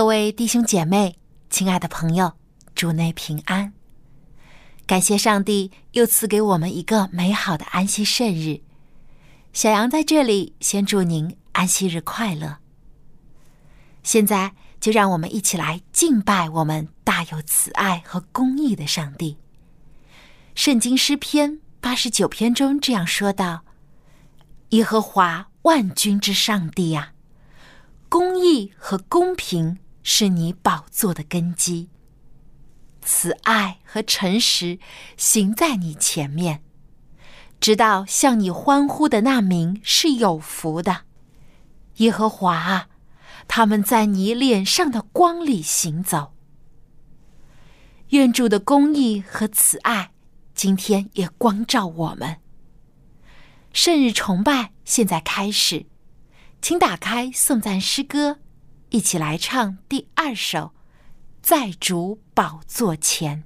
各位弟兄姐妹，亲爱的朋友，主内平安！感谢上帝又赐给我们一个美好的安息圣日。小杨在这里先祝您安息日快乐。现在就让我们一起来敬拜我们大有慈爱和公义的上帝。圣经诗篇八十九篇中这样说道：“耶和华万军之上帝啊！”公义和公平是你宝座的根基，慈爱和诚实行在你前面，直到向你欢呼的那名是有福的，耶和华啊！他们在你脸上的光里行走。愿主的公义和慈爱今天也光照我们。圣日崇拜现在开始。请打开颂赞诗歌，一起来唱第二首《在主宝座前》。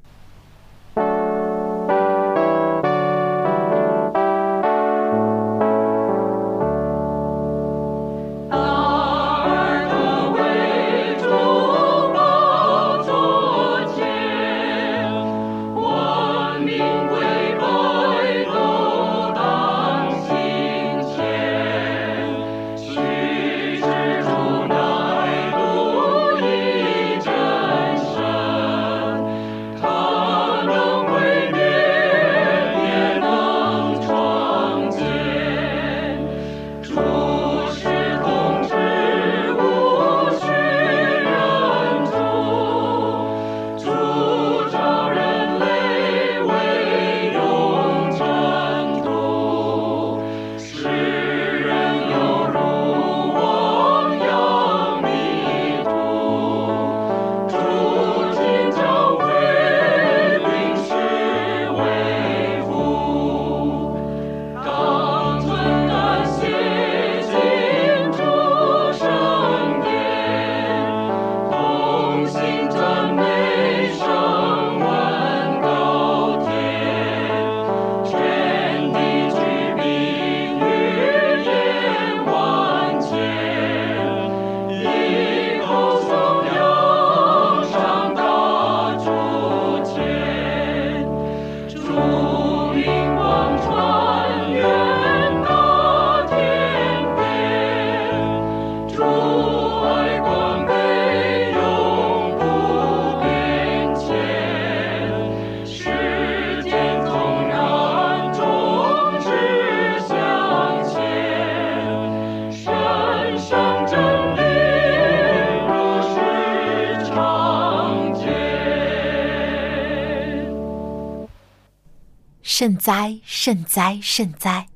圣哉，圣哉，圣哉！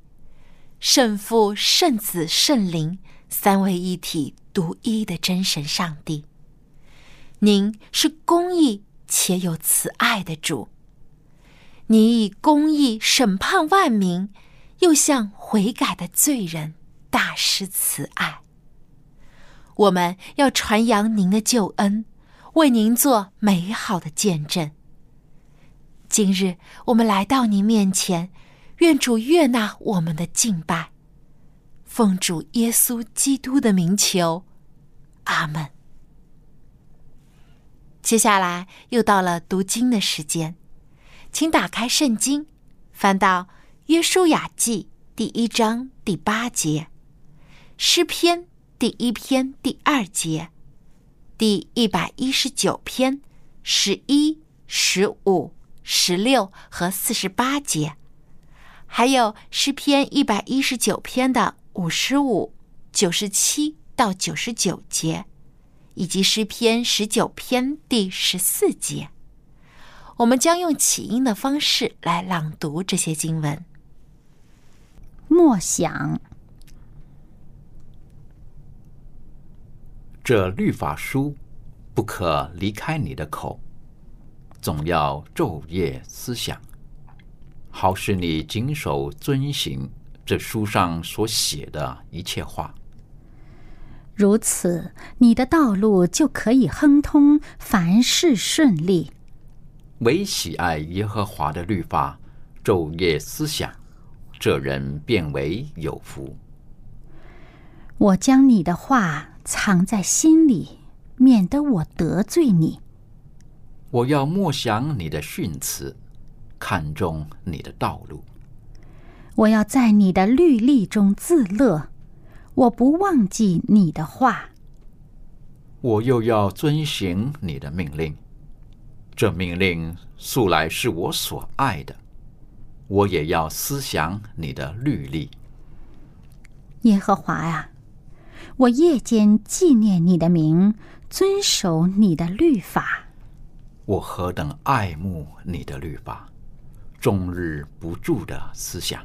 圣父、圣子、圣灵三位一体、独一的真神上帝，您是公义且有慈爱的主。你以公义审判万民，又向悔改的罪人大施慈爱。我们要传扬您的救恩，为您做美好的见证。今日我们来到您面前，愿主悦纳我们的敬拜，奉主耶稣基督的名求，阿门。接下来又到了读经的时间，请打开圣经，翻到约书亚记第一章第八节，诗篇第一篇第二节，第一百一十九篇十一、十五。十六和四十八节，还有诗篇一百一十九篇的五十五、九十七到九十九节，以及诗篇十九篇第十四节，我们将用起音的方式来朗读这些经文。默想，这律法书不可离开你的口，总要昼夜思想，好使你谨守遵行这书上所写的一切话。如此，你的道路就可以亨通，凡事顺利。唯喜爱耶和华的律法，昼夜思想，这人变为有福。我将你的话。藏在心里，免得我得罪你。我要默想你的训词，看重你的道路。我要在你的律例中自乐，我不忘记你的话。我又要遵行你的命令，这命令素来是我所爱的。我也要思想你的律例。耶和华呀！我夜间纪念你的名，遵守你的律法。我何等爱慕你的律法，终日不住的思想。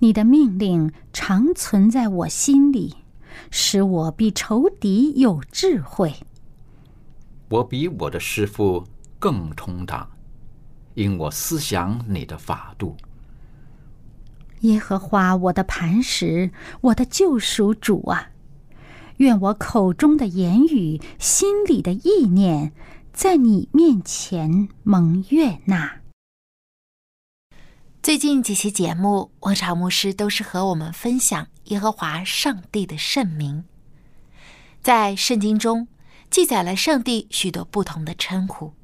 你的命令常存在我心里，使我比仇敌有智慧。我比我的师傅更通达，因我思想你的法度。耶和华，我的磐石，我的救赎主啊！愿我口中的言语，心里的意念，在你面前蒙悦纳。最近几期节目，王朝牧师都是和我们分享耶和华上帝的圣名。在圣经中记载了上帝许多不同的称呼，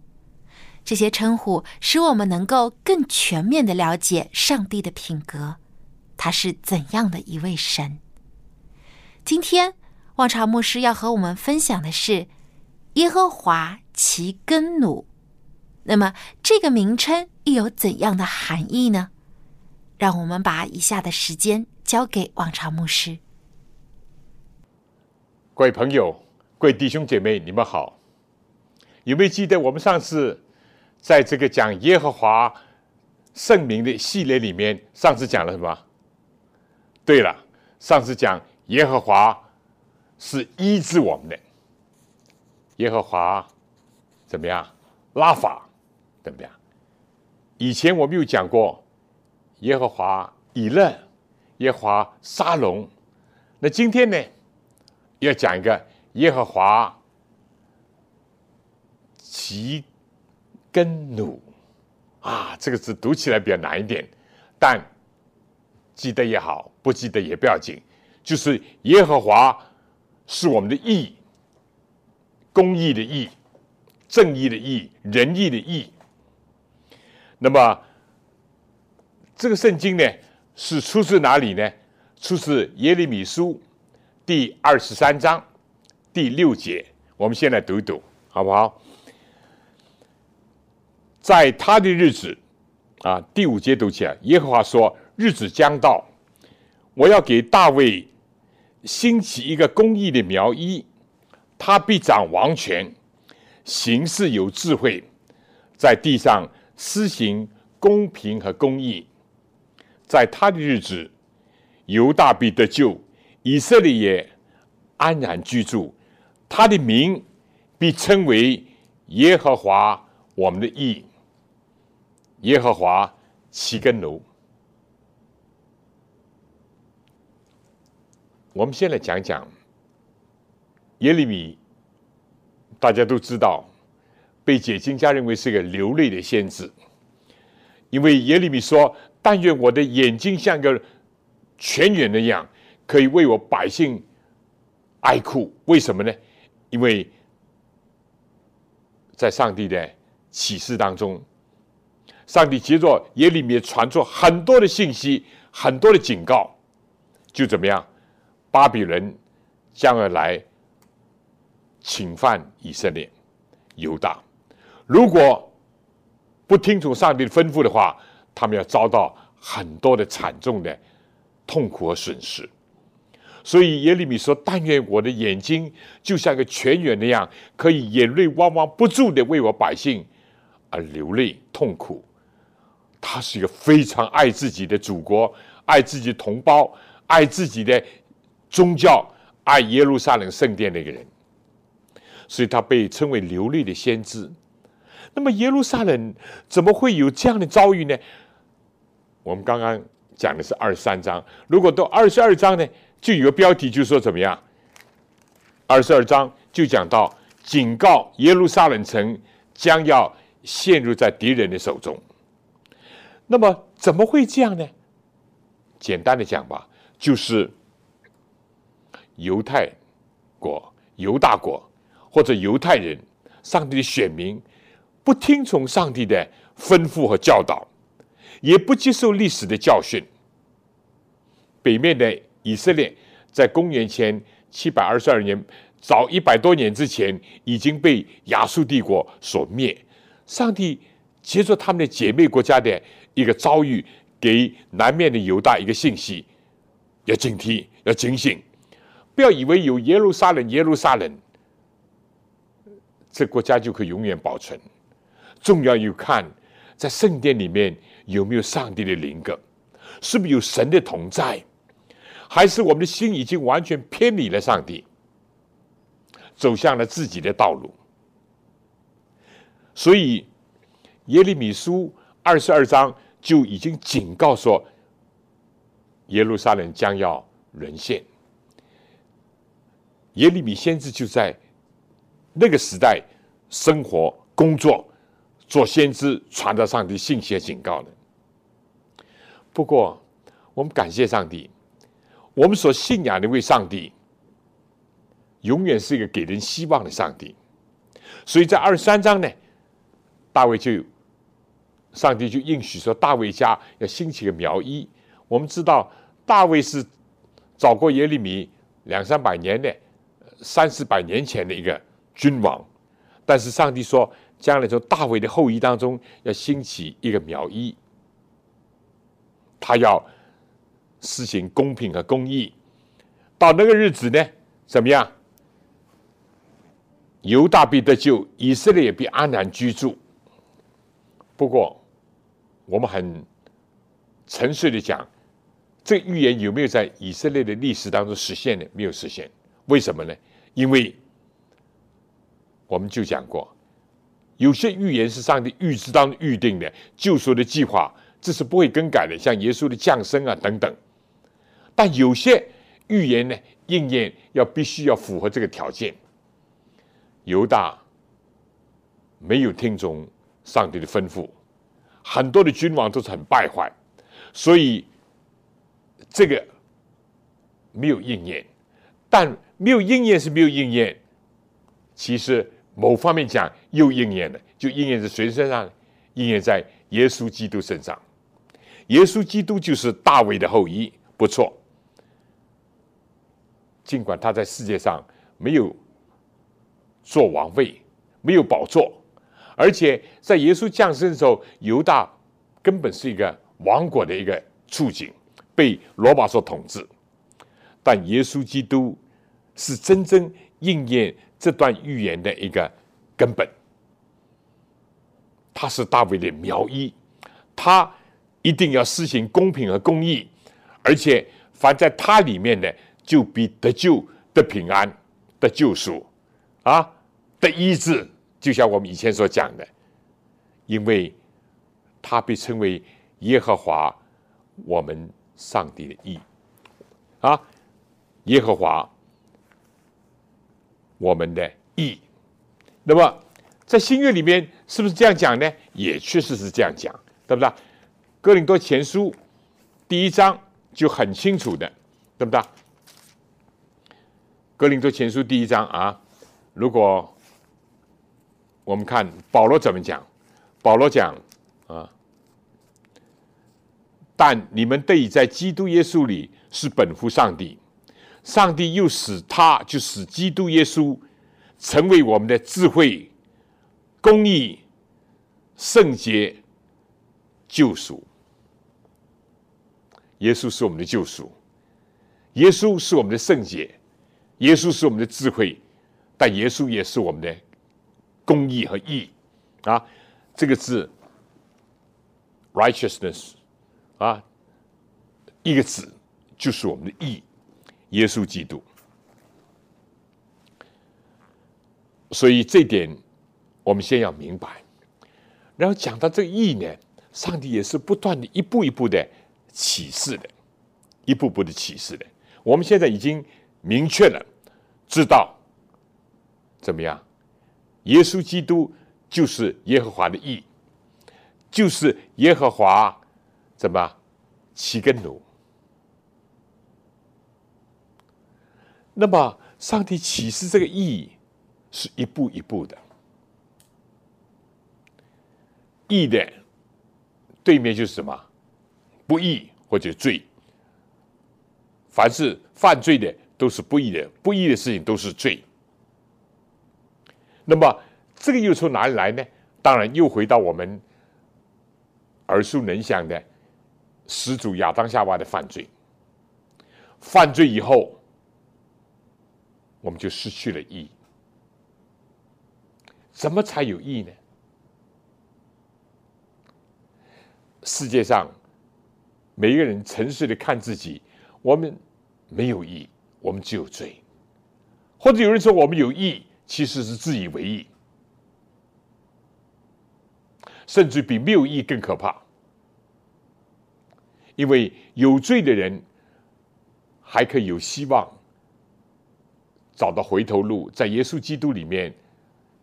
这些称呼使我们能够更全面的了解上帝的品格。他是怎样的一位神？今天，望朝牧师要和我们分享的是耶和华其根努。那么，这个名称又有怎样的含义呢？让我们把以下的时间交给王朝牧师。各位朋友、各位弟兄姐妹，你们好。有没有记得我们上次在这个讲耶和华圣名的系列里面，上次讲了什么？对了，上次讲耶和华是医治我们的，耶和华怎么样？拉法怎么样？以前我们有讲过耶和华以勒、耶和华沙龙，那今天呢要讲一个耶和华其根努啊，这个字读起来比较难一点，但。记得也好，不记得也不要紧，就是耶和华是我们的义，公义的义，正义的义，仁义的义。那么这个圣经呢，是出自哪里呢？出自耶利米书第二十三章第六节。我们先来读一读，好不好？在他的日子啊，第五节读起来，耶和华说。日子将到，我要给大卫兴起一个公义的苗裔，他必掌王权，行事有智慧，在地上施行公平和公义。在他的日子，犹大必得救，以色列也安然居住。他的名必称为耶和华我们的义。耶和华起根楼。我们先来讲讲耶利米，大家都知道，被解经家认为是个流泪的先知，因为耶利米说：“但愿我的眼睛像个泉眼那样，可以为我百姓哀哭。”为什么呢？因为在上帝的启示当中，上帝接着耶利米传出很多的信息，很多的警告，就怎么样？巴比伦将要来侵犯以色列、犹大，如果不听从上帝的吩咐的话，他们要遭到很多的惨重的痛苦和损失。所以耶利米说：“但愿我的眼睛就像个泉源那样，可以眼泪汪汪不住的为我百姓而流泪痛苦。”他是一个非常爱自己的祖国、爱自己同胞、爱自己的。宗教爱耶路撒冷圣殿的一个人，所以他被称为流泪的先知。那么耶路撒冷怎么会有这样的遭遇呢？我们刚刚讲的是二十三章，如果到二十二章呢，就有个标题，就说怎么样？二十二章就讲到警告耶路撒冷城将要陷入在敌人的手中。那么怎么会这样呢？简单的讲吧，就是犹太国、犹大国或者犹太人，上帝的选民。不听从上帝的吩咐和教导，也不接受历史的教训。北面的以色列在公元前七百二十二年，早一百多年之前已经被亚述帝国所灭。上帝接着他们的姐妹国家的一个遭遇，给南面的犹大一个信息：要警惕，要警醒，不要以为有耶路撒冷，耶路撒冷，这国家就可以永远保存。重要要看在圣殿里面有没有上帝的灵格，是不是有神的同在，还是我们的心已经完全偏离了上帝，走向了自己的道路。所以耶利米书二十二章就已经警告说，耶路撒冷将要沦陷。耶利米先知就在那个时代生活工作。做先知传达上帝信息的警告的。不过，我们感谢上帝，我们所信仰的一位上帝，永远是一个给人希望的上帝。所以在二十三章呢，大卫就上帝就应许说，大卫家要兴起个苗裔。我们知道，大卫是早过耶利米两三百年的三四百年前的一个君王，但是上帝说。将来从大卫的后裔当中要兴起一个苗裔，他要实行公平和公义。到那个日子呢，怎么样？犹大必得救，以色列必安然居住。不过，我们很诚实的讲，这预言有没有在以色列的历史当中实现呢？没有实现。为什么呢？因为我们就讲过。有些预言是上帝预知当预定的救赎的计划，这是不会更改的，像耶稣的降生啊等等。但有些预言呢，应验要必须要符合这个条件。犹大没有听从上帝的吩咐，很多的君王都是很败坏，所以这个没有应验。但没有应验是没有应验，其实。某方面讲又应验了，就应验在谁身上？应验在耶稣基督身上。耶稣基督就是大卫的后裔，不错。尽管他在世界上没有做王位，没有宝座，而且在耶稣降生的时候，犹大根本是一个王国的一个处境，被罗马所统治。但耶稣基督是真正应验。这段预言的一个根本，他是大卫的苗裔，他一定要施行公平和公义，而且凡在他里面的，就必得救、得平安、得救赎，啊，得医治。就像我们以前所讲的，因为他被称为耶和华我们上帝的义，啊，耶和华。我们的义，那么在新约里面是不是这样讲呢？也确实是这样讲，对不对？哥林多前书第一章就很清楚的，对不对？哥林多前书第一章啊，如果我们看保罗怎么讲，保罗讲啊，但你们得以在基督耶稣里是本乎上帝。上帝又使他，就使基督耶稣成为我们的智慧、公义、圣洁、救赎。耶稣是我们的救赎，耶稣是我们的圣洁，耶稣是我们的智慧，但耶稣也是我们的公义和义啊！这个字 “righteousness” 啊，一个字就是我们的义。耶稣基督，所以这点我们先要明白。然后讲到这个义呢，上帝也是不断的一步一步的启示的，一步步的启示的。我们现在已经明确了，知道怎么样？耶稣基督就是耶和华的义，就是耶和华怎么起根奴？那么上帝启示这个义是一步一步的。义的对面就是什么？不义或者罪。凡是犯罪的都是不义的，不义的事情都是罪。那么这个又从哪里来呢？当然又回到我们耳熟能详的始祖亚当夏娃的犯罪。犯罪以后，我们就失去了意义。怎么才有意义呢？世界上每一个人诚实的看自己，我们没有义，我们只有罪。或者有人说我们有义，其实是自以为义，甚至比没有义更可怕。因为有罪的人还可以有希望找到回头路，在耶稣基督里面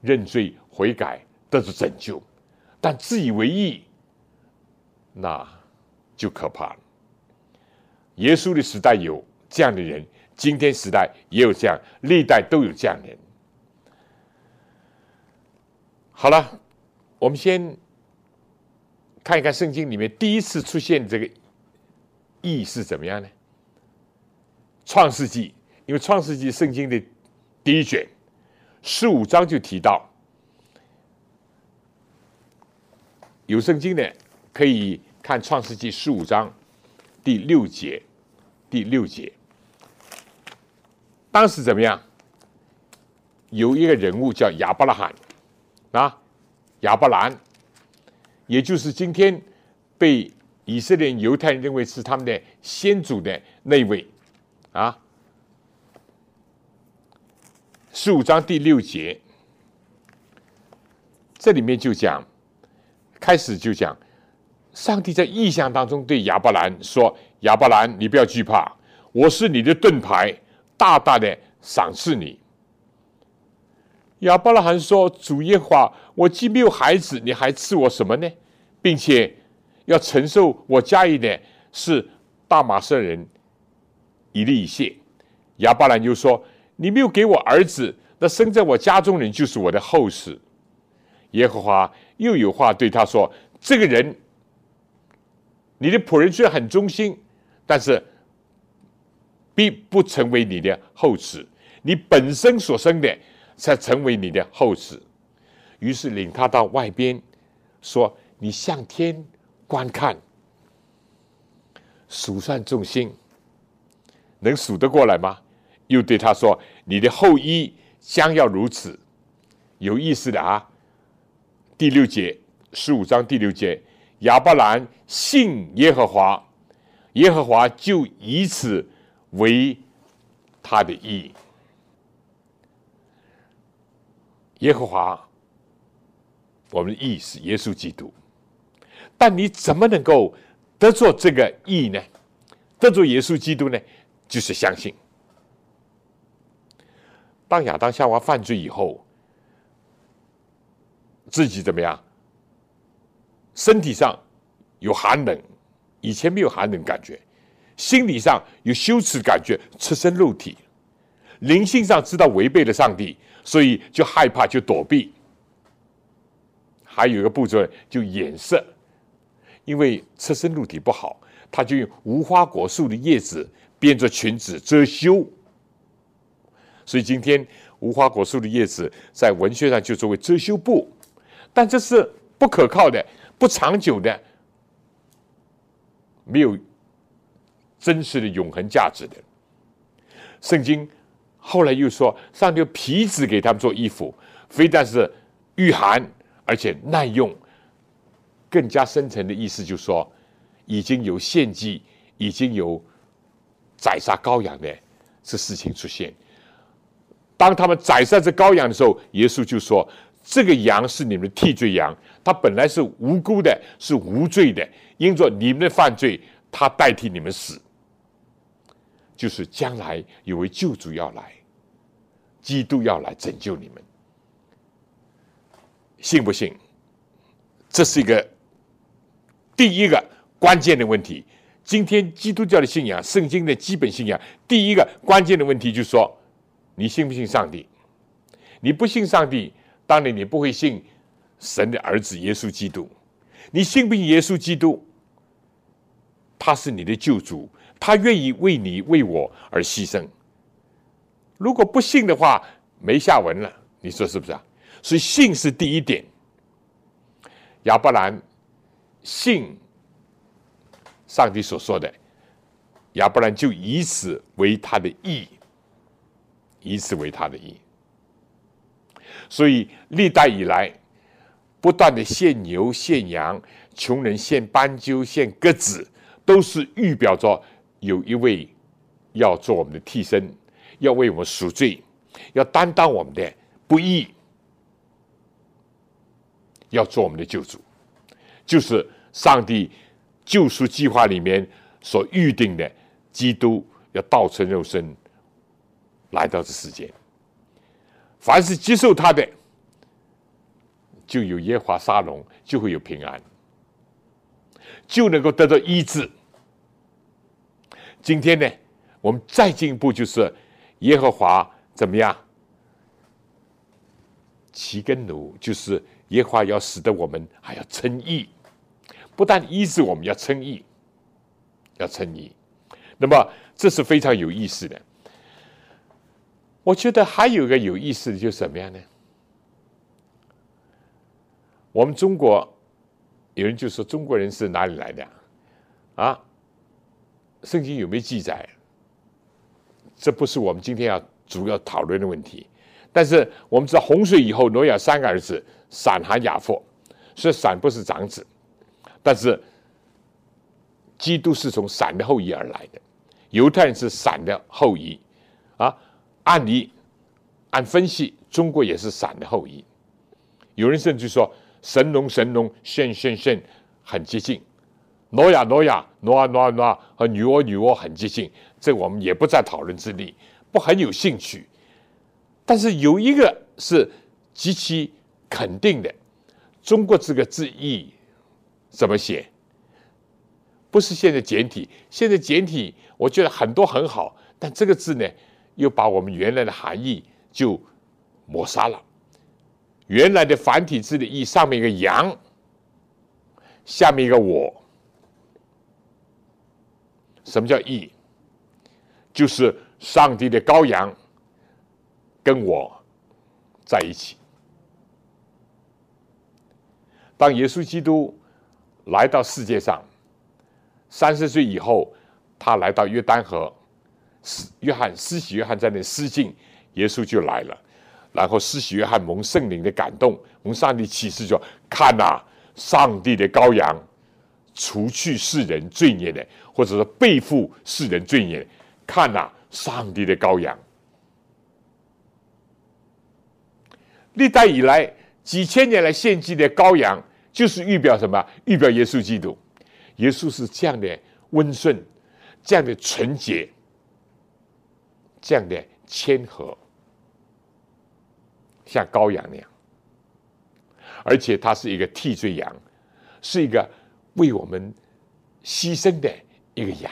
认罪悔改，得到拯救。但自以为义。那就可怕了。耶稣的时代有这样的人，今天时代也有这样，历代都有这样的人。好了，我们先看一看圣经里面第一次出现这个“义”是怎么样呢？创世纪，因为创世纪圣经的第一卷十五章就提到，有圣经的可以。看《创世纪》十五章第六节，第六节，当时怎么样？有一个人物叫亚伯拉罕啊，亚伯兰，也就是今天被以色列犹太人认为是他们的先祖的那位啊。十五章第六节，这里面就讲，开始就讲。上帝在意象当中对亚伯兰说：“亚伯兰，你不要惧怕，我是你的盾牌，大大的赏赐你。”亚伯拉罕说：“主耶和华，我既没有孩子，你还赐我什么呢？并且要承受我家业的是大马色人以利以谢。”亚伯兰就说：“你没有给我儿子，那生在我家中人就是我的后世。”耶和华又有话对他说：“这个人。”你的仆人虽然很忠心，但是必不成为你的后嗣。你本身所生的才成为你的后嗣。于是领他到外边，说：“你向天观看，数算众星，能数得过来吗？”又对他说：“你的后裔将要如此。”有意思的啊！第六节，十五章第六节。亚伯兰信耶和华，耶和华就以此为他的义。耶和华，我们的义是耶稣基督。但你怎么能够得做这个义呢？得做耶稣基督呢？就是相信。当亚当夏娃犯罪以后，自己怎么样？身体上有寒冷，以前没有寒冷感觉；心理上有羞耻感觉，赤身肉体；灵性上知道违背了上帝，所以就害怕，就躲避。还有一个步骤就掩饰，因为赤身肉体不好，他就用无花果树的叶子编着裙子遮羞。所以今天无花果树的叶子在文学上就作为遮羞布，但这是不可靠的。不长久的，没有真实的永恒价值的。圣经后来又说，上帝皮子给他们做衣服，非但是御寒，而且耐用。更加深层的意思就是说，已经有献祭，已经有宰杀羔羊的这事情出现。当他们宰杀这羔羊的时候，耶稣就说：“这个羊是你们的替罪羊，它本来是无辜的，是无罪的，因着你们的犯罪，它代替你们死。就是将来有位救主要来，基督要来拯救你们，信不信？这是一个第一个关键的问题。今天基督教的信仰，圣经的基本信仰，第一个关键的问题就是说。”你信不信上帝？你不信上帝，当然你不会信神的儿子耶稣基督。你信不信耶稣基督？他是你的救主，他愿意为你为我而牺牲。如果不信的话，没下文了。你说是不是啊？所以信是第一点。亚伯兰信上帝所说的，亚伯兰就以此为他的义。以此为他的意，所以历代以来不断的献牛献羊，穷人献斑鸠献鸽子，都是预表着有一位要做我们的替身，要为我们赎罪，要担当我们的不义，要做我们的救主，就是上帝救赎计划里面所预定的基督要道成肉身。来到这世间，凡是接受他的，就有耶华沙龙，就会有平安，就能够得到医治。今天呢，我们再进一步，就是耶和华怎么样？齐根奴就是耶和华要使得我们还要称义，不但医治，我们要称义，要称义。那么这是非常有意思的。我觉得还有一个有意思的，就是什么样呢？我们中国有人就说中国人是哪里来的啊？圣经有没有记载？这不是我们今天要主要讨论的问题。但是我们知道洪水以后，挪亚三个儿子闪、含、雅弗，所以闪不是长子，但是基督是从闪的后裔而来的，犹太人是闪的后裔啊。按理，按分析，中国也是闪的后裔。有人甚至说，神农神农，现现现，很接近。挪亚挪亚，挪啊挪啊挪啊，和女娲女娲很接近。这我们也不在讨论之列，不很有兴趣。但是有一个是极其肯定的，中国这个字义怎么写？不是现在简体，现在简体我觉得很多很好，但这个字呢？又把我们原来的含义就抹杀了。原来的繁体字的义上面一个羊，下面一个我。什么叫义？就是上帝的羔羊跟我在一起。当耶稣基督来到世界上，三十岁以后，他来到约旦河。约翰施洗约翰在那施浸，耶稣就来了。然后施洗约翰蒙圣灵的感动，蒙上帝启示说：“看呐，上帝的羔羊，除去世人罪孽的，或者说背负世人罪孽。看呐，上帝的羔羊。历代以来几千年来献祭的羔羊，就是预表什么？预表耶稣基督。耶稣是这样的温顺，这样的纯洁。”这样的谦和，像羔羊那样，而且它是一个替罪羊，是一个为我们牺牲的一个羊。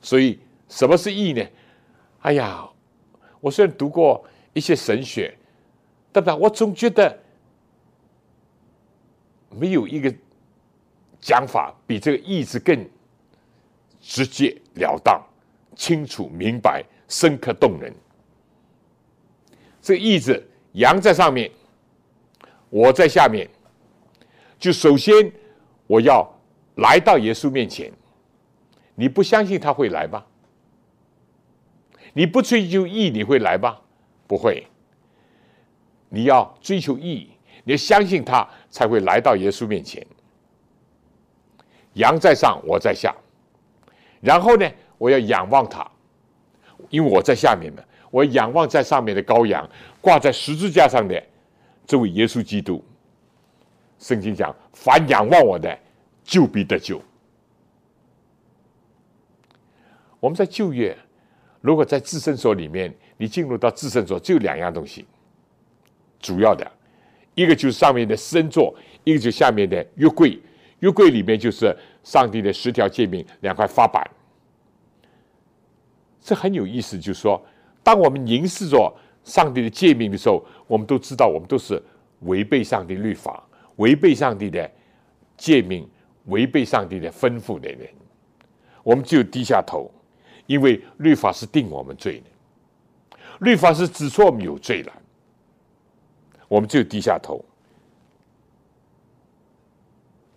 所以，什么是义呢？哎呀，我虽然读过一些神学，对不对？我总觉得没有一个讲法比这个义字更直截了当。清楚明白，深刻动人。这意志，羊在上面，我在下面。就首先，我要来到耶稣面前。你不相信他会来吗？你不追求义，你会来吗？不会。你要追求义，你要相信他，才会来到耶稣面前。羊在上，我在下。然后呢？我要仰望他，因为我在下面嘛，我仰望在上面的羔羊，挂在十字架上的这位耶稣基督。圣经讲，凡仰望我的，就必得救。我们在旧约，如果在自身所里面，你进入到自身所，只有两样东西，主要的，一个就是上面的身座，一个就下面的约柜。约柜里面就是上帝的十条诫命，两块发板。这很有意思，就是说，当我们凝视着上帝的诫命的时候，我们都知道，我们都是违背上帝律法。违背上帝的诫命，违背上帝的吩咐的人，我们就低下头，因为律法是定我们罪的，律法是指出我们有罪了，我们就低下头。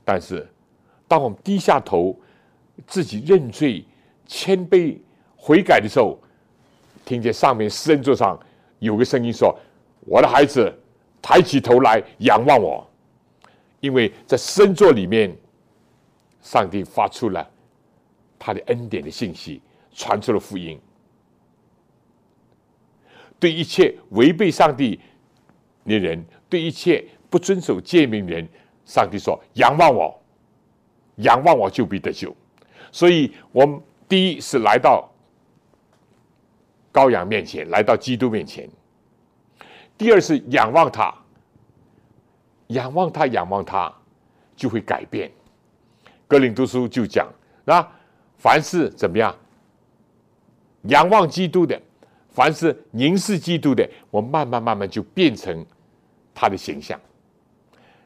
但是，当我们低下头，自己认罪、谦卑、悔改的时候，听见上面施恩座上有个声音说：“我的孩子，抬起头来仰望我。”因为在圣座里面，上帝发出了他的恩典的信息，传出了福音。对一切违背上帝的人，对一切不遵守诫命人，上帝说：“仰望我，仰望我就必得救。”所以，我们第一是来到羔羊面前，来到基督面前；第二是仰望他。仰望他，仰望他，就会改变。格林读书就讲啊，凡是怎么样，仰望基督的，凡是凝视基督的，我慢慢慢慢就变成他的形象。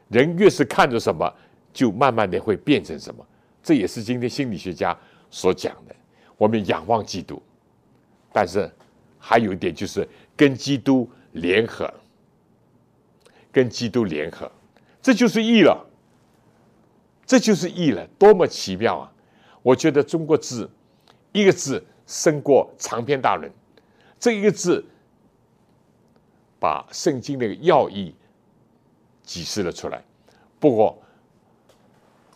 人越是看着什么，就慢慢的会变成什么。这也是今天心理学家所讲的。我们仰望基督，但是还有一点就是跟基督联合。跟基督联合，这就是义了。这就是义了，多么奇妙啊！我觉得中国字一个字胜过长篇大论，这一个字把圣经那个要义启示了出来。不过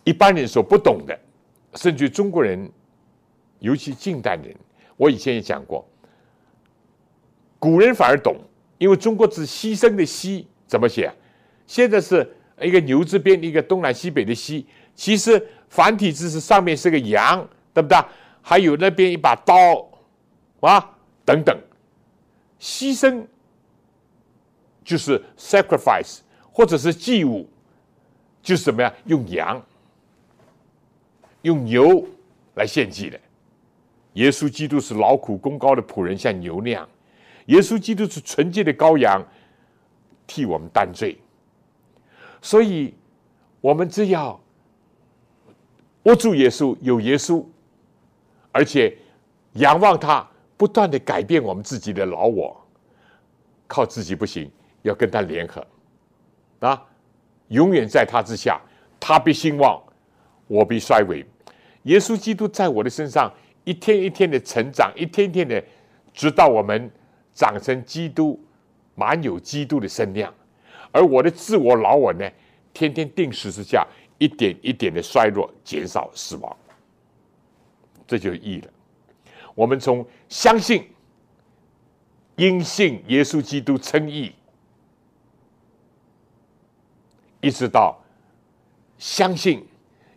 一般人所不懂的，甚至中国人，尤其近代人，我以前也讲过，古人反而懂，因为中国字牺牲的牺。怎么写？现在是一个牛字边，一个东南西北的西。其实繁体字是上面是个羊，对不对？还有那边一把刀啊，等等。牺牲就是 sacrifice，或者是祭物，就是怎么样？用羊、用牛来献祭的。耶稣基督是劳苦功高的仆人，像牛那样。耶稣基督是纯洁的羔羊。替我们担罪，所以我们只要握住耶稣，有耶稣，而且仰望他，不断的改变我们自己的老我，靠自己不行，要跟他联合啊！永远在他之下，他必兴旺，我必衰微。耶稣基督在我的身上一天一天的成长，一天天的，直到我们长成基督。满有基督的身量，而我的自我老我呢，天天定时之下，一点一点的衰弱、减少、死亡，这就义了。我们从相信、因信耶稣基督称义，一直到相信、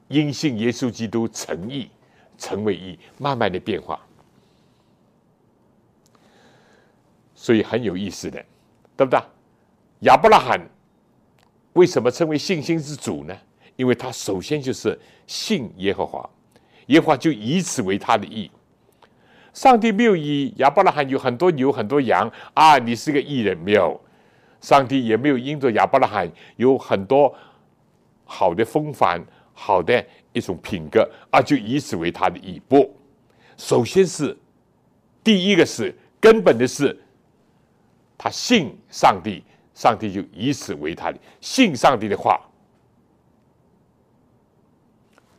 因信耶稣基督成义，成为义，慢慢的变化，所以很有意思的。对不对？亚伯拉罕为什么称为信心之主呢？因为他首先就是信耶和华，耶和华就以此为他的义。上帝没有以亚伯拉罕有很多牛很多羊啊，你是个义人没有？上帝也没有因着亚伯拉罕有很多好的风范、好的一种品格啊，就以此为他的义。不，首先是第一个是根本的是。他信上帝，上帝就以此为他的信上帝的话。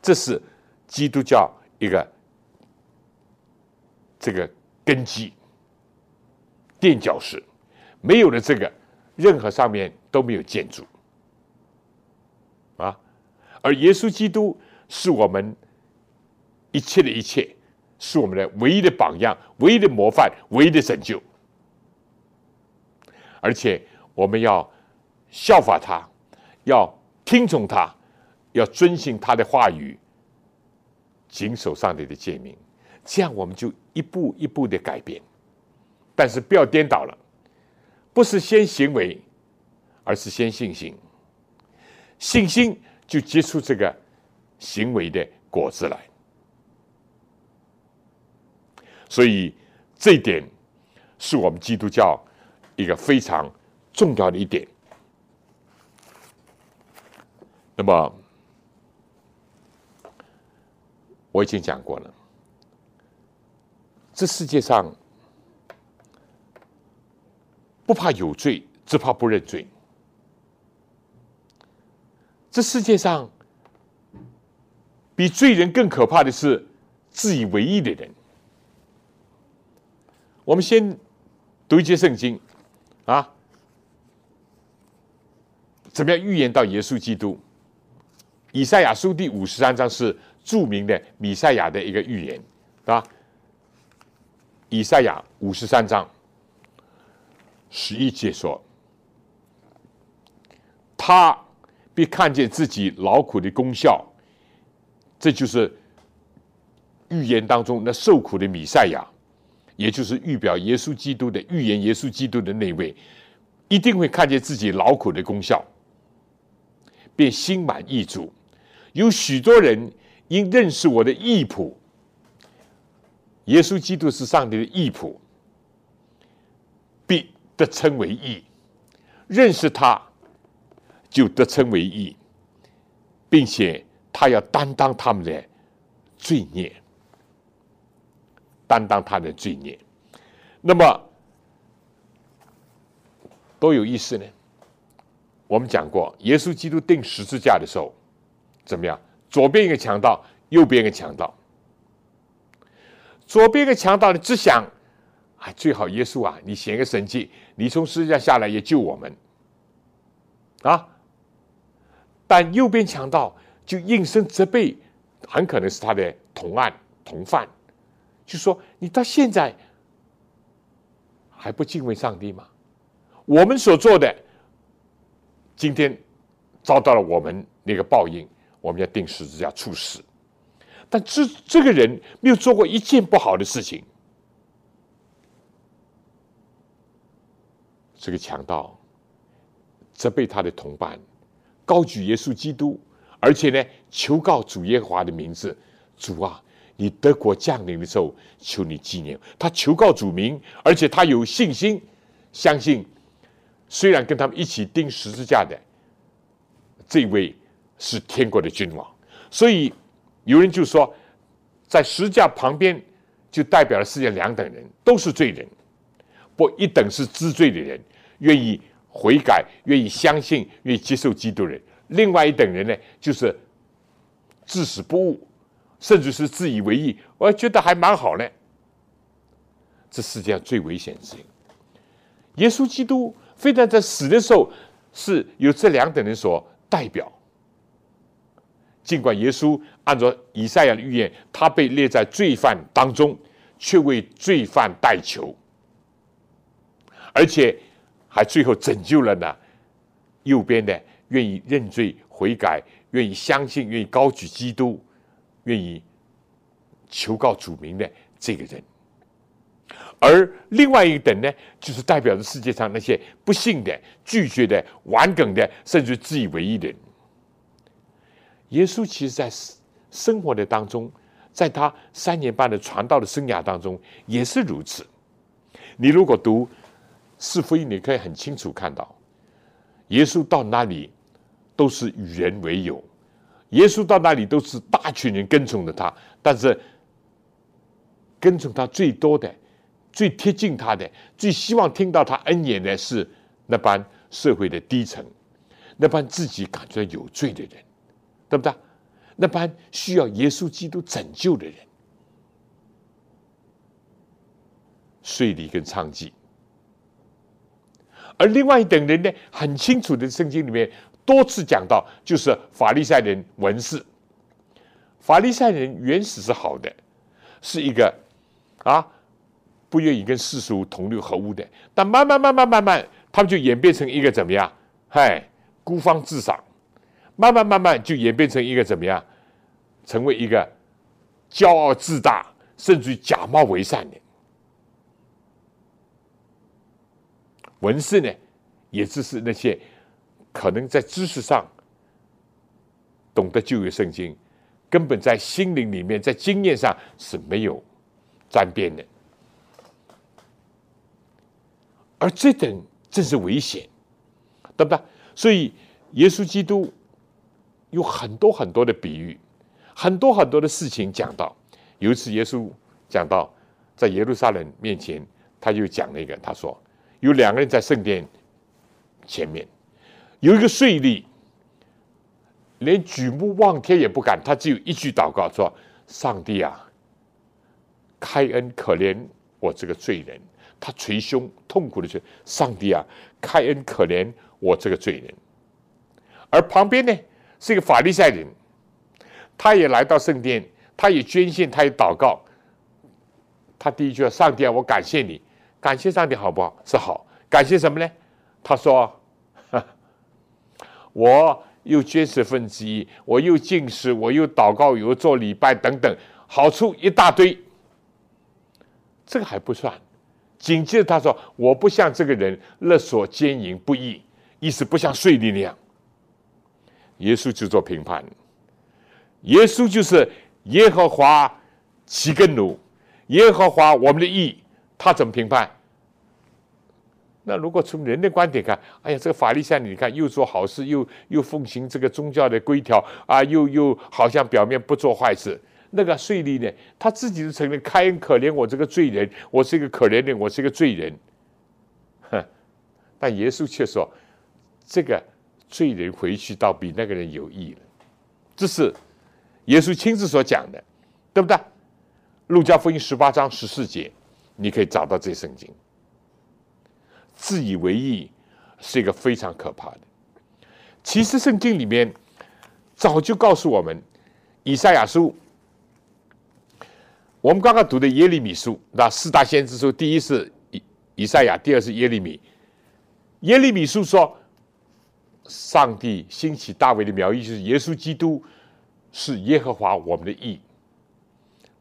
这是基督教一个这个根基垫脚石，没有了这个，任何上面都没有建筑啊。而耶稣基督是我们一切的一切，是我们的唯一的榜样、唯一的模范、唯一的拯救。而且我们要效法他，要听从他，要遵循他的话语，谨守上帝的诫命，这样我们就一步一步的改变。但是不要颠倒了，不是先行为，而是先信心。信心就结出这个行为的果子来。所以这一点是我们基督教一个非常重要的一点。那么我已经讲过了，这世界上。不怕有罪，只怕不认罪。这世界上比罪人更可怕的是自以为意的人。我们先读一节圣经啊，怎么样预言到耶稣基督？以赛亚书第五十三章是著名的米赛亚的一个预言啊。以赛亚五十三章。十一节说，他必看见自己劳苦的功效，这就是预言当中那受苦的弥赛亚，也就是预表耶稣基督的预言。耶稣基督的那位，一定会看见自己劳苦的功效，便心满意足。有许多人因认识我的义仆，耶稣基督是上帝的义仆，必。得称为义，认识他就得称为义，并且他要担当他们的罪孽，担当他的罪孽。那么多有意思呢？我们讲过，耶稣基督钉十字架的时候，怎么样？左边一个强盗，右边一个强盗，左边一个强盗呢，只想。啊，最好耶稣啊，你显个神迹，你从十字架下来也救我们啊！但右边强盗就应声责备，很可能是他的同案同犯，就说你到现在还不敬畏上帝吗？我们所做的，今天遭到了我们那个报应，我们要定十字架处死。但这这个人没有做过一件不好的事情。这个强盗责备他的同伴，高举耶稣基督，而且呢，求告主耶和华的名字。主啊，你德国降临的时候，求你纪念他。求告主名，而且他有信心，相信虽然跟他们一起钉十字架的这位是天国的君王，所以有人就说，在十字架旁边就代表了世界两等人，都是罪人。不一等是知罪的人。愿意悔改、愿意相信、愿意接受基督人，另外一等人呢，就是至死不悟，甚至是自以为意。我觉得还蛮好呢。这世界上最危险的事情，耶稣基督非但在死的时候是由这两等人所代表，尽管耶稣按照以赛亚的预言，他被列在罪犯当中，却为罪犯代求，而且。还最后拯救了呢，右边的愿意认罪悔改、愿意相信、愿意高举基督、愿意求告主名的这个人，而另外一等呢，就是代表着世界上那些不幸的、拒绝的、顽梗的，甚至自以为意的人。耶稣其实在生活的当中，在他三年半的传道的生涯当中也是如此。你如果读。是福音，你可以很清楚看到，耶稣到那里都是与人为友，耶稣到那里都是大群人跟从着他，但是跟从他最多的、最贴近他的、最希望听到他恩言的是那班社会的低层，那班自己感觉有罪的人，对不对？那班需要耶稣基督拯救的人，税吏跟娼妓。而另外一等人呢，很清楚的，圣经里面多次讲到，就是法利赛人、文士。法利赛人原始是好的，是一个啊不愿意跟世俗同流合污的。但慢慢慢慢慢慢，他们就演变成一个怎么样？嗨，孤芳自赏。慢慢慢慢就演变成一个怎么样？成为一个骄傲自大，甚至于假冒为善的。文士呢，也只是那些可能在知识上懂得旧约圣经，根本在心灵里面，在经验上是没有沾边的。而这等正是危险，对不对？所以耶稣基督有很多很多的比喻，很多很多的事情讲到。有一次，耶稣讲到在耶路撒冷面前，他就讲了一个，他说。有两个人在圣殿前面，有一个税吏，连举目望天也不敢，他只有一句祷告说：“上帝啊，开恩可怜我这个罪人。”他捶胸痛苦的说：“上帝啊，开恩可怜我这个罪人。”而旁边呢是一个法利赛人，他也来到圣殿，他也捐献，他也祷告。他第一句：“上帝啊，我感谢你。”感谢上帝好不好？是好。感谢什么呢？他说：“ 我又捐十分之一，我又进食，我又祷告，又做礼拜等等，好处一大堆。这个还不算。紧接着他说：‘我不像这个人勒索奸淫不义，意思不像税吏那样。’耶稣就做评判。耶稣就是耶和华齐根奴，耶和华我们的义。”他怎么评判？那如果从人的观点看，哎呀，这个法利赛，你看又做好事，又又奉行这个宗教的规条啊，又又好像表面不做坏事。那个税吏呢，他自己是承认开恩可怜我这个罪人，我是一个可怜人，我是一个罪人。哼，但耶稣却说，这个罪人回去倒比那个人有益了。这是耶稣亲自所讲的，对不对？路加福音十八章十四节。你可以找到这圣经，自以为意是一个非常可怕的。其实圣经里面早就告诉我们，以赛亚书，我们刚刚读的耶利米书，那四大先知书，第一是以以赛亚，第二是耶利米。耶利米书说，上帝兴起大卫的苗裔，就是耶稣基督，是耶和华我们的义。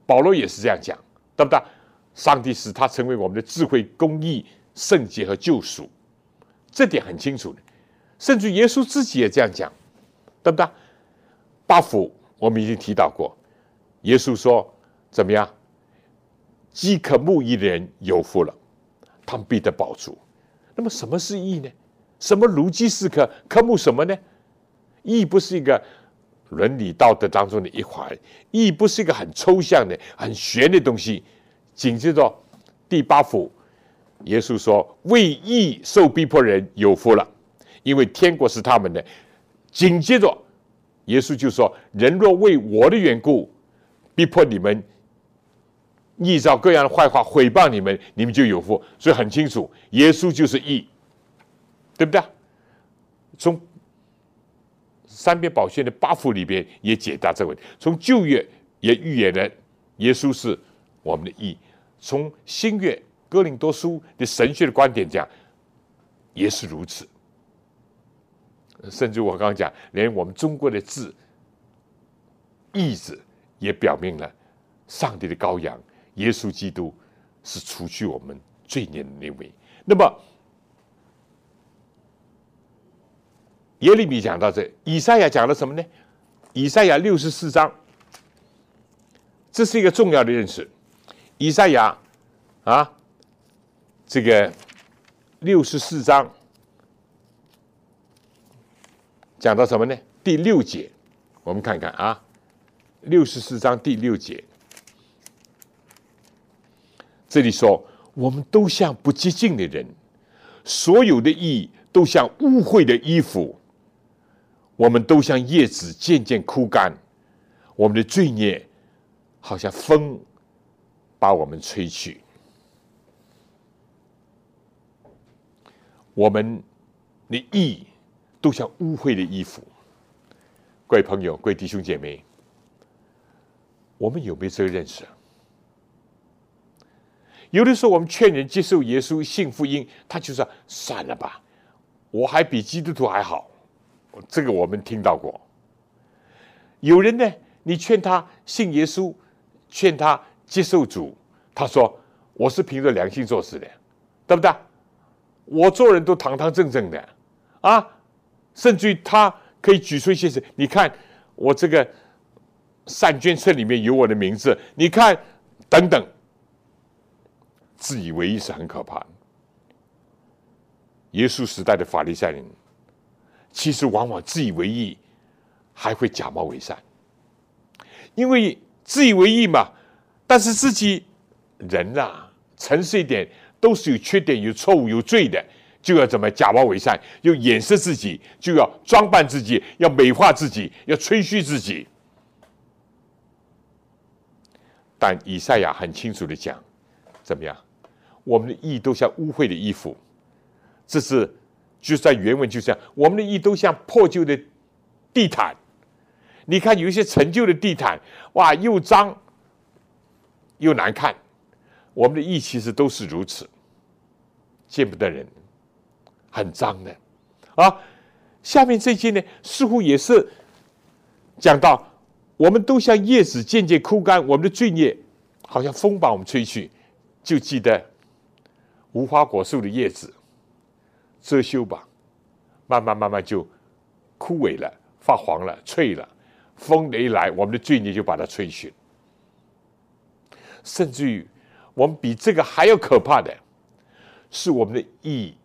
保罗也是这样讲，对不对？上帝使他成为我们的智慧、公义、圣洁和救赎，这点很清楚的。甚至耶稣自己也这样讲，对不对？八福我们已经提到过，耶稣说怎么样？饥渴慕义的人有福了，他们必得饱足。那么什么是义呢？什么如饥似渴？渴慕什么呢？义不是一个伦理道德当中的一环，义不是一个很抽象的、很玄的东西。紧接着第八福，耶稣说：“为义受逼迫人有福了，因为天国是他们的。”紧接着，耶稣就说：“人若为我的缘故逼迫你们，依照各样的坏话毁谤你们，你们就有福。”所以很清楚，耶稣就是义，对不对？从三边宝训的八福里边也解答这个问题，从旧约也预言了耶稣是。我们的义，从新月哥林多书的神学的观点讲，也是如此。甚至我刚刚讲，连我们中国的字“义”字，也表明了上帝的羔羊耶稣基督是除去我们罪孽的那位。那么，耶利米讲到这，以赛亚讲了什么呢？以赛亚六十四章，这是一个重要的认识。以赛亚啊，这个六十四章讲到什么呢？第六节，我们看看啊，六十四章第六节，这里说：我们都像不洁净的人，所有的义都像污秽的衣服，我们都像叶子渐渐枯干，我们的罪孽好像风。把我们吹去，我们的意都像污秽的衣服。各位朋友，各位弟兄姐妹，我们有没有这个认识？有的时候我们劝人接受耶稣、信福音，他就说算了吧，我还比基督徒还好。这个我们听到过。有人呢，你劝他信耶稣，劝他接受主，他说我是凭着良心做事的，对不对？我做人都堂堂正正的啊，甚至于他可以举出一些事，你看我这个善捐册里面有我的名字，你看等等。自以为意是很可怕的。耶稣时代的法利赛人，其实往往自以为意，还会假冒为善。因为自以为意嘛，但是自己人啊，诚实一点，都是有缺点、有错误、有罪的，就要怎么假冒伪善，要掩饰自己，就要装扮自己，要美化自己，要吹嘘自己。但以赛亚很清楚的讲，怎么样？我们的衣都像污秽的衣服，这是就在原文就这样。我们的衣都像破旧的地毯。你看有一些陈旧的地毯，哇，又脏又难看。我们的意其实都是如此，见不得人，很脏的啊。下面这些呢，似乎也是讲到，我们都像叶子渐渐枯干，我们的罪孽好像风把我们吹去，就记得。无花果树的叶子遮羞吧，慢慢慢慢就枯萎了、发黄了、脆了。风一来，我们的罪孽就把它吹去。甚至于，我们比这个还要可怕的，是我们的意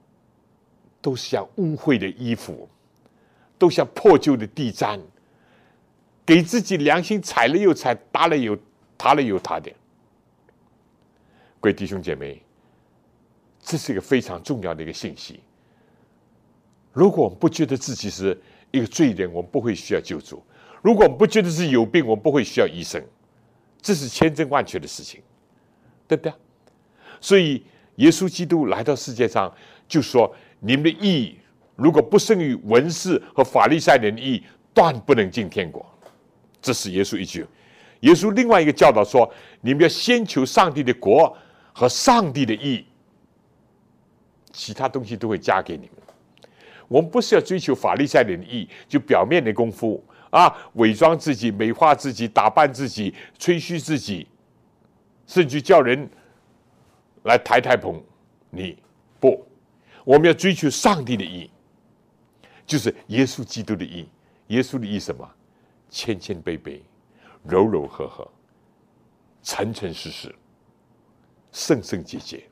都像污秽的衣服，都像破旧的地毡，给自己良心踩了又踩，搭了又打了又打的。各位弟兄姐妹。这是一个非常重要的一个信息。如果我们不觉得自己是一个罪人，我们不会需要救助；如果我们不觉得是有病，我们不会需要医生。这是千真万确的事情，对不对？所以，耶稣基督来到世界上，就说：“你们的义如果不胜于文士和法利赛人的义，断不能进天国。”这是耶稣一句。耶稣另外一个教导说：“你们要先求上帝的国和上帝的义。”其他东西都会加给你们。我们不是要追求法利赛人的义，就表面的功夫啊，伪装自己、美化自己、打扮自己、吹嘘自己，甚至叫人来抬抬捧你。不，我们要追求上帝的义，就是耶稣基督的意。耶稣的意什么？谦谦卑卑、柔柔和和、诚诚实实、圣圣洁洁，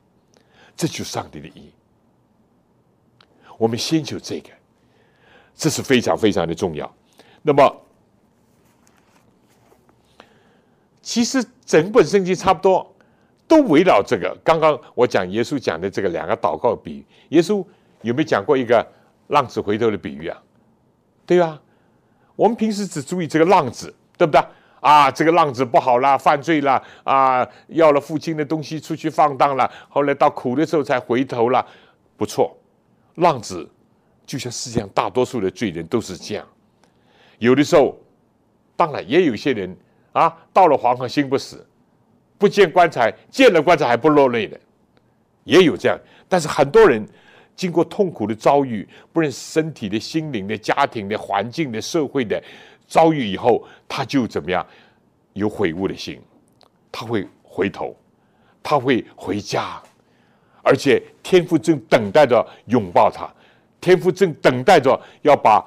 这就是上帝的义。我们先求这个，这是非常非常的重要。那么，其实整本圣经差不多都围绕这个。刚刚我讲耶稣讲的这个两个祷告比喻，耶稣有没有讲过一个浪子回头的比喻啊？对吧？我们平时只注意这个浪子，对不对？啊，这个浪子不好啦，犯罪了啊，要了父亲的东西出去放荡了，后来到苦的时候才回头了，不错。浪子就像世界上大多数的罪人都是这样，有的时候，当然也有些人啊，到了黄河心不死，不见棺材，见了棺材还不落泪的，也有这样。但是很多人经过痛苦的遭遇，不论身体的、心灵的、家庭的、环境的、社会的遭遇以后，他就怎么样，有悔悟的心，他会回头，他会回家。而且天父正等待着拥抱他，天父正等待着要把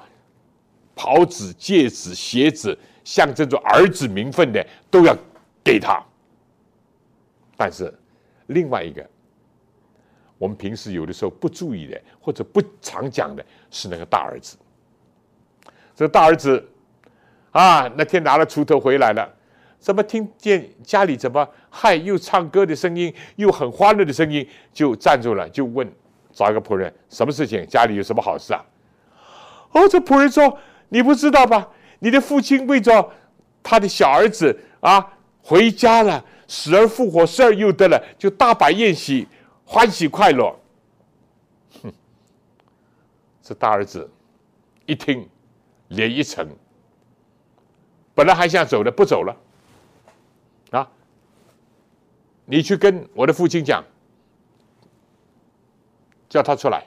袍子、戒指、鞋子，象征着儿子名分的都要给他。但是另外一个，我们平时有的时候不注意的，或者不常讲的是那个大儿子。这个大儿子啊，那天拿了锄头回来了。怎么听见家里怎么嗨又唱歌的声音，又很欢乐的声音，就站住了，就问找一个仆人，什么事情？家里有什么好事啊？哦，这仆人说：“你不知道吧？你的父亲为着他的小儿子啊回家了，死而复活，生而又得了，就大摆宴席，欢喜快乐。”哼，这大儿子一听，脸一沉，本来还想走的，不走了。啊你去跟我的父亲讲，叫他出来。”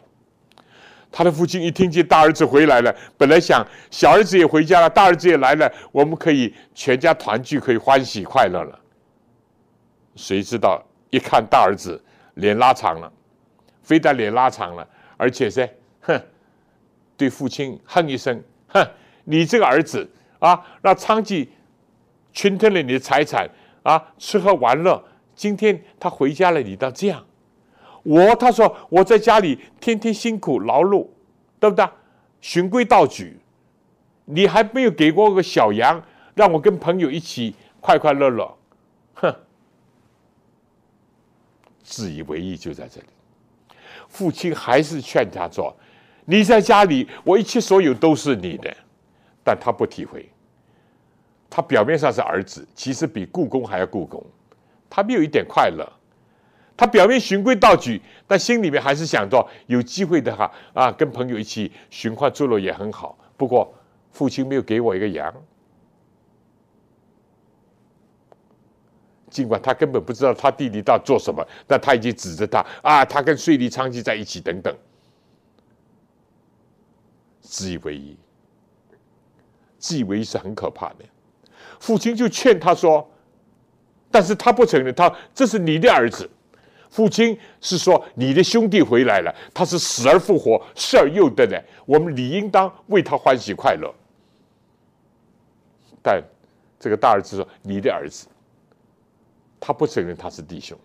他的父亲一听见大儿子回来了，本来想小儿子也回家了，大儿子也来了，我们可以全家团聚，可以欢喜快乐了。谁知道一看大儿子脸拉长了，非但脸拉长了，而且是哼，对父亲哼一声，哼，你这个儿子啊，让娼妓侵吞了你的财产啊，吃喝玩乐，今天他回家了，你倒这样。我他说我在家里天天辛苦劳碌，对不对？循规蹈矩，你还没有给过我个小羊，让我跟朋友一起快快乐乐，哼！自以为意就在这里。父亲还是劝他说：“你在家里，我一切所有都是你的。”但他不体会。他表面上是儿子，其实比故宫还要故宫，他没有一点快乐。他表面循规蹈矩，但心里面还是想着有机会的哈啊，跟朋友一起寻欢作乐也很好。不过父亲没有给我一个羊，尽管他根本不知道他弟弟到做什么，但他已经指着他啊，他跟税利昌吉在一起等等，自以为意，自以为是很可怕的。父亲就劝他说，但是他不承认，他这是你的儿子。父亲是说：“你的兄弟回来了，他是死而复活、失而又得的，我们理应当为他欢喜快乐。”但这个大儿子说：“你的儿子，他不承认他是弟兄。”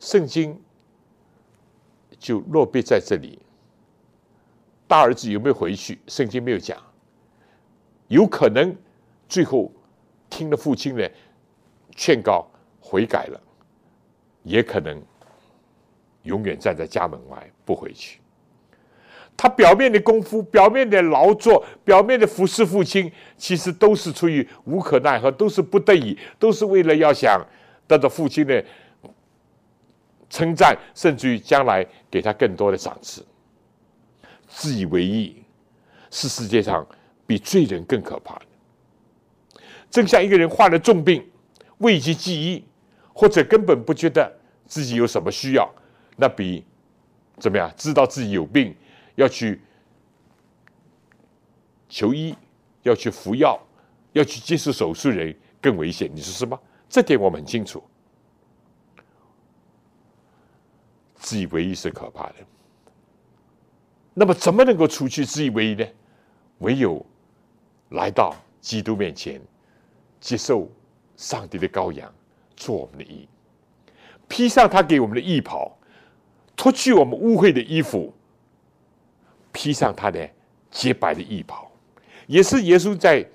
圣经就落笔在这里。大儿子有没有回去？圣经没有讲。有可能最后听了父亲的劝告，悔改了。也可能永远站在家门外不回去。他表面的功夫、表面的劳作、表面的服侍父亲，其实都是出于无可奈何，都是不得已，都是为了要想得到父亲的称赞，甚至于将来给他更多的赏赐。自以为意是世界上比罪人更可怕的。正像一个人患了重病，未及记忆。或者根本不觉得自己有什么需要，那比怎么样知道自己有病要去求医、要去服药、要去接受手术人更危险。你说是吗？这点我们很清楚。自以为意是可怕的。那么怎么能够除去自以为意呢？唯有来到基督面前，接受上帝的羔羊。做我们的衣，披上他给我们的义袍，脱去我们污秽的衣服，披上他的洁白的义袍，也是耶稣在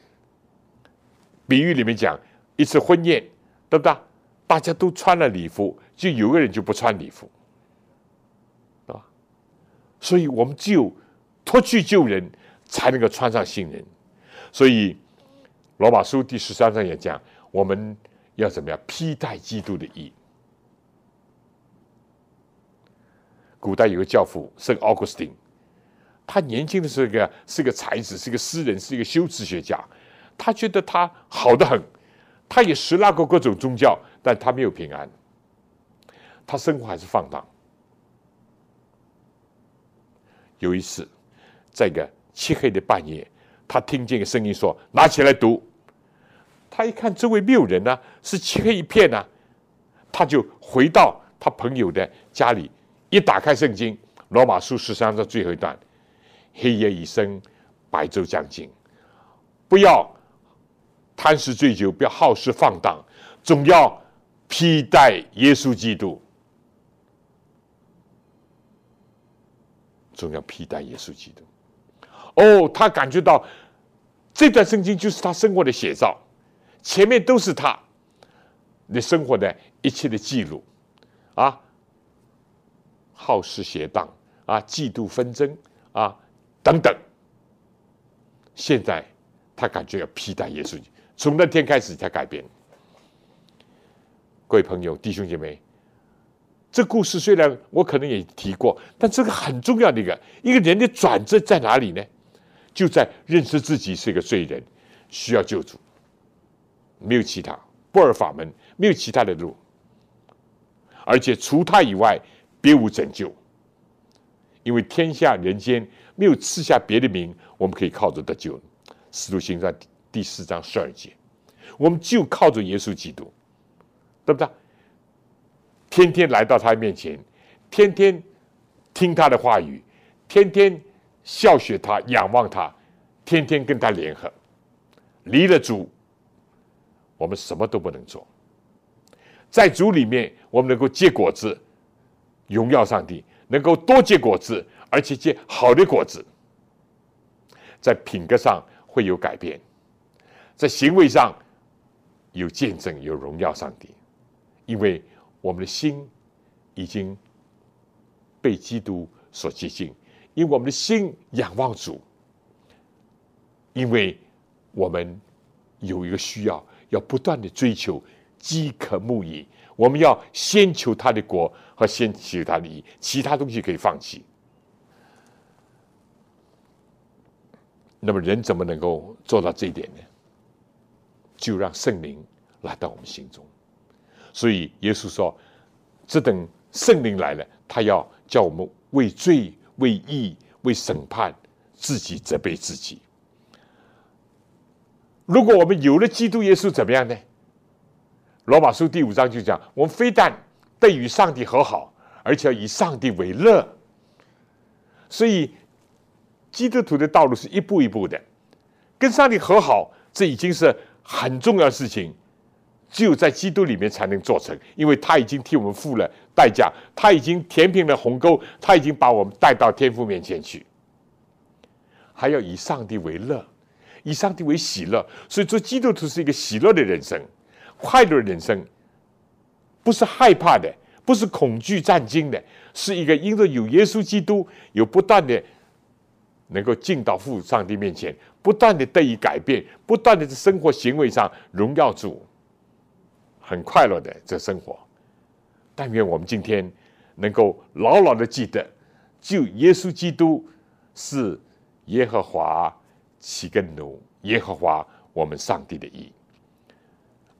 比喻里面讲一次婚宴，对不对？大家都穿了礼服，就有个人就不穿礼服，啊，所以我们只有脱去旧人，才能够穿上新人。所以罗马书第十三章也讲我们。要怎么样披戴基督的义？古代有个教父圣奥古斯丁，他年轻的时候个是个才子，是个诗人，是一个修辞学家。他觉得他好的很，他也拾拉过各种宗教，但他没有平安。他生活还是放荡。有一次，在一个漆黑的半夜，他听见个声音说：“拿起来读。”他一看周围没有人呢，是漆黑一片呢，他就回到他朋友的家里，一打开圣经，《罗马书》十三章最后一段：“黑夜已深，白昼将近，不要贪食醉酒，不要好事放荡，总要披戴耶稣基督，总要披戴耶稣基督。”哦，他感觉到这段圣经就是他生活的写照。前面都是他的生活的一切的记录，啊，好事邪荡啊，嫉妒纷争啊等等。现在他感觉要批戴耶稣，从那天开始才改变。各位朋友、弟兄姐妹，这故事虽然我可能也提过，但这个很重要的一个一个人的转折在哪里呢？就在认识自己是一个罪人，需要救主。没有其他不二法门，没有其他的路。而且除他以外别无拯救。因为天下人间没有赐下别的名，我们可以靠着得救。使徒行传第四章十二节，我们就靠着耶稣基督，对不对？天天来到他面前，天天听他的话语，天天笑学他，仰望他，天天跟他联合。离了主，我们什么都不能做。在主里面，我们能够结果子，荣耀上帝。能够多结果子，而且结好的果子，在品格上会有改变，在行为上有见证，有荣耀上帝，因为我们的心已经被基督所接近，因为我们的心仰望主，因为我们有一个需要，要不断的追求，饥渴慕义。我们要先求他的国和先求他的利益，其他东西可以放弃。那么人怎么能够做到这一点呢？就让圣灵来到我们心中。所以耶稣说：“这等圣灵来了，他要叫我们为罪、为义、为审判，自己责备自己。如果我们有了基督耶稣，怎么样呢？”罗马书第五章就讲，我们非但得与上帝和好，而且要以上帝为乐。所以，基督徒的道路是一步一步的，跟上帝和好，这已经是很重要的事情。只有在基督里面才能做成，因为他已经替我们付了代价，他已经填平了鸿沟，他已经把我们带到天父面前去。还要以上帝为乐，以上帝为喜乐。所以，做基督徒是一个喜乐的人生。快乐的人生，不是害怕的，不是恐惧战惊的，是一个因着有耶稣基督，有不断的能够进到父上帝面前，不断的得以改变，不断的在生活行为上荣耀主，很快乐的这生活。但愿我们今天能够牢牢的记得，就耶稣基督是耶和华起根奴，耶和华我们上帝的意。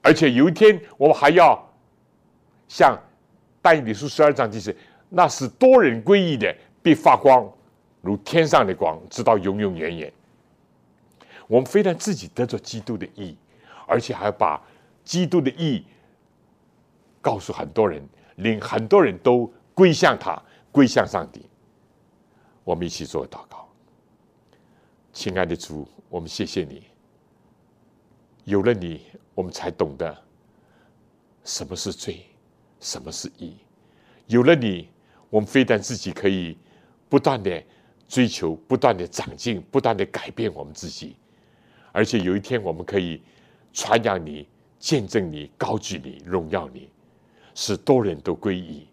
而且有一天，我们还要像但以理书十二章记是，那是多人归义的，必发光如天上的光，直到永永远远。我们非但自己得着基督的意，而且还把基督的意告诉很多人，令很多人都归向他，归向上帝。我们一起做到，亲爱的主，我们谢谢你，有了你。我们才懂得什么是罪，什么是义。有了你，我们非但自己可以不断的追求、不断的长进、不断的改变我们自己，而且有一天我们可以传扬你、见证你、高举你、荣耀你，使多人都归依。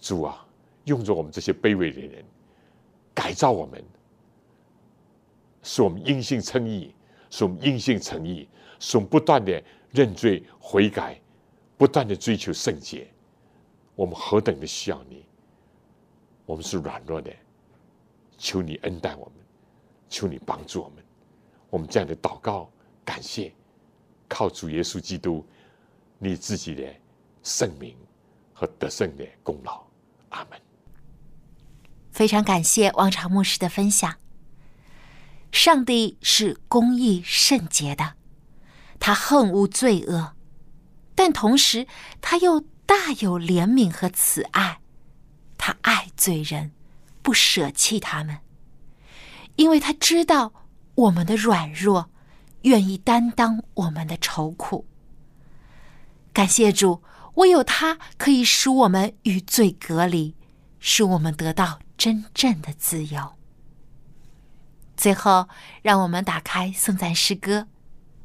主啊，用着我们这些卑微的人，改造我们，使我们因信称义，使我们因信诚义。从不断的认罪悔改，不断的追求圣洁，我们何等的需要你！我们是软弱的，求你恩待我们，求你帮助我们。我们这样的祷告、感谢，靠主耶稣基督你自己的圣名和得胜的功劳。阿门。非常感谢王朝牧师的分享。上帝是公义圣洁的。他恨恶罪恶，但同时他又大有怜悯和慈爱。他爱罪人，不舍弃他们，因为他知道我们的软弱，愿意担当我们的愁苦。感谢主，唯有他可以使我们与罪隔离，使我们得到真正的自由。最后，让我们打开颂赞诗歌。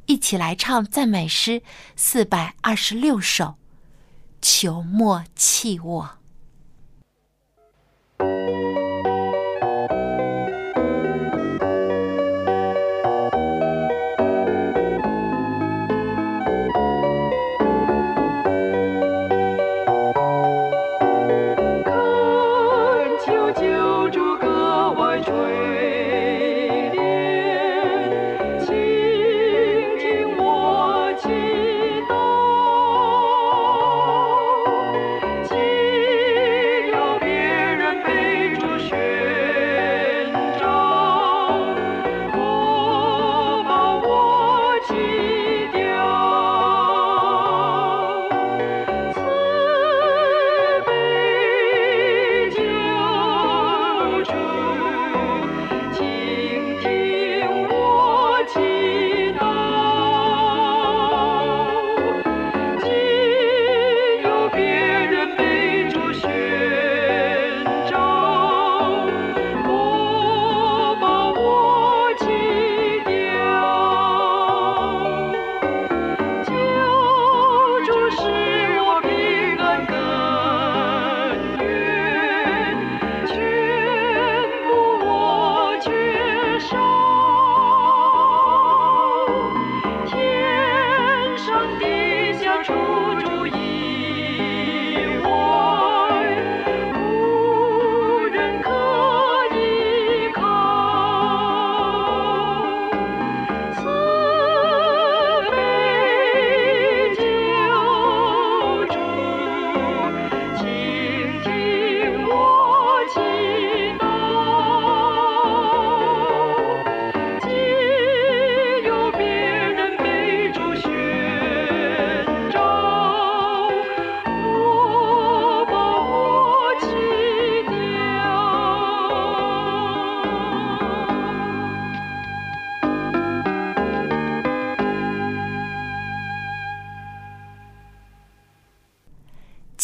一起来唱赞美诗四百二十六首，求莫弃我。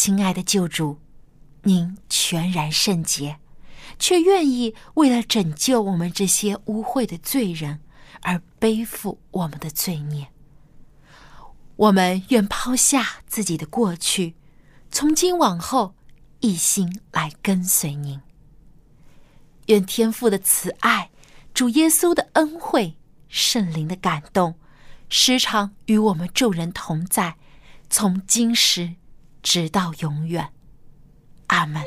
亲爱的救主，您全然圣洁，却愿意为了拯救我们这些污秽的罪人而背负我们的罪孽。我们愿抛下自己的过去，从今往后一心来跟随您。愿天父的慈爱、主耶稣的恩惠、圣灵的感动，时常与我们众人同在，从今时。直到永远，阿门。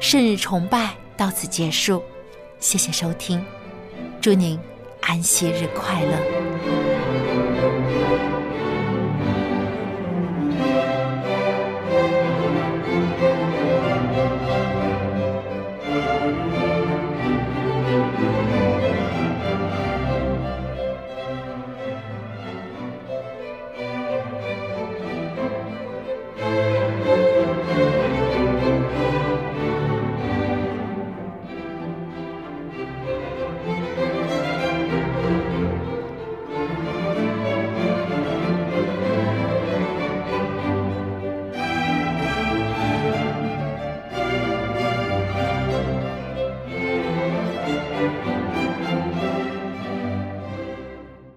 圣日崇拜到此结束，谢谢收听，祝您安息日快乐。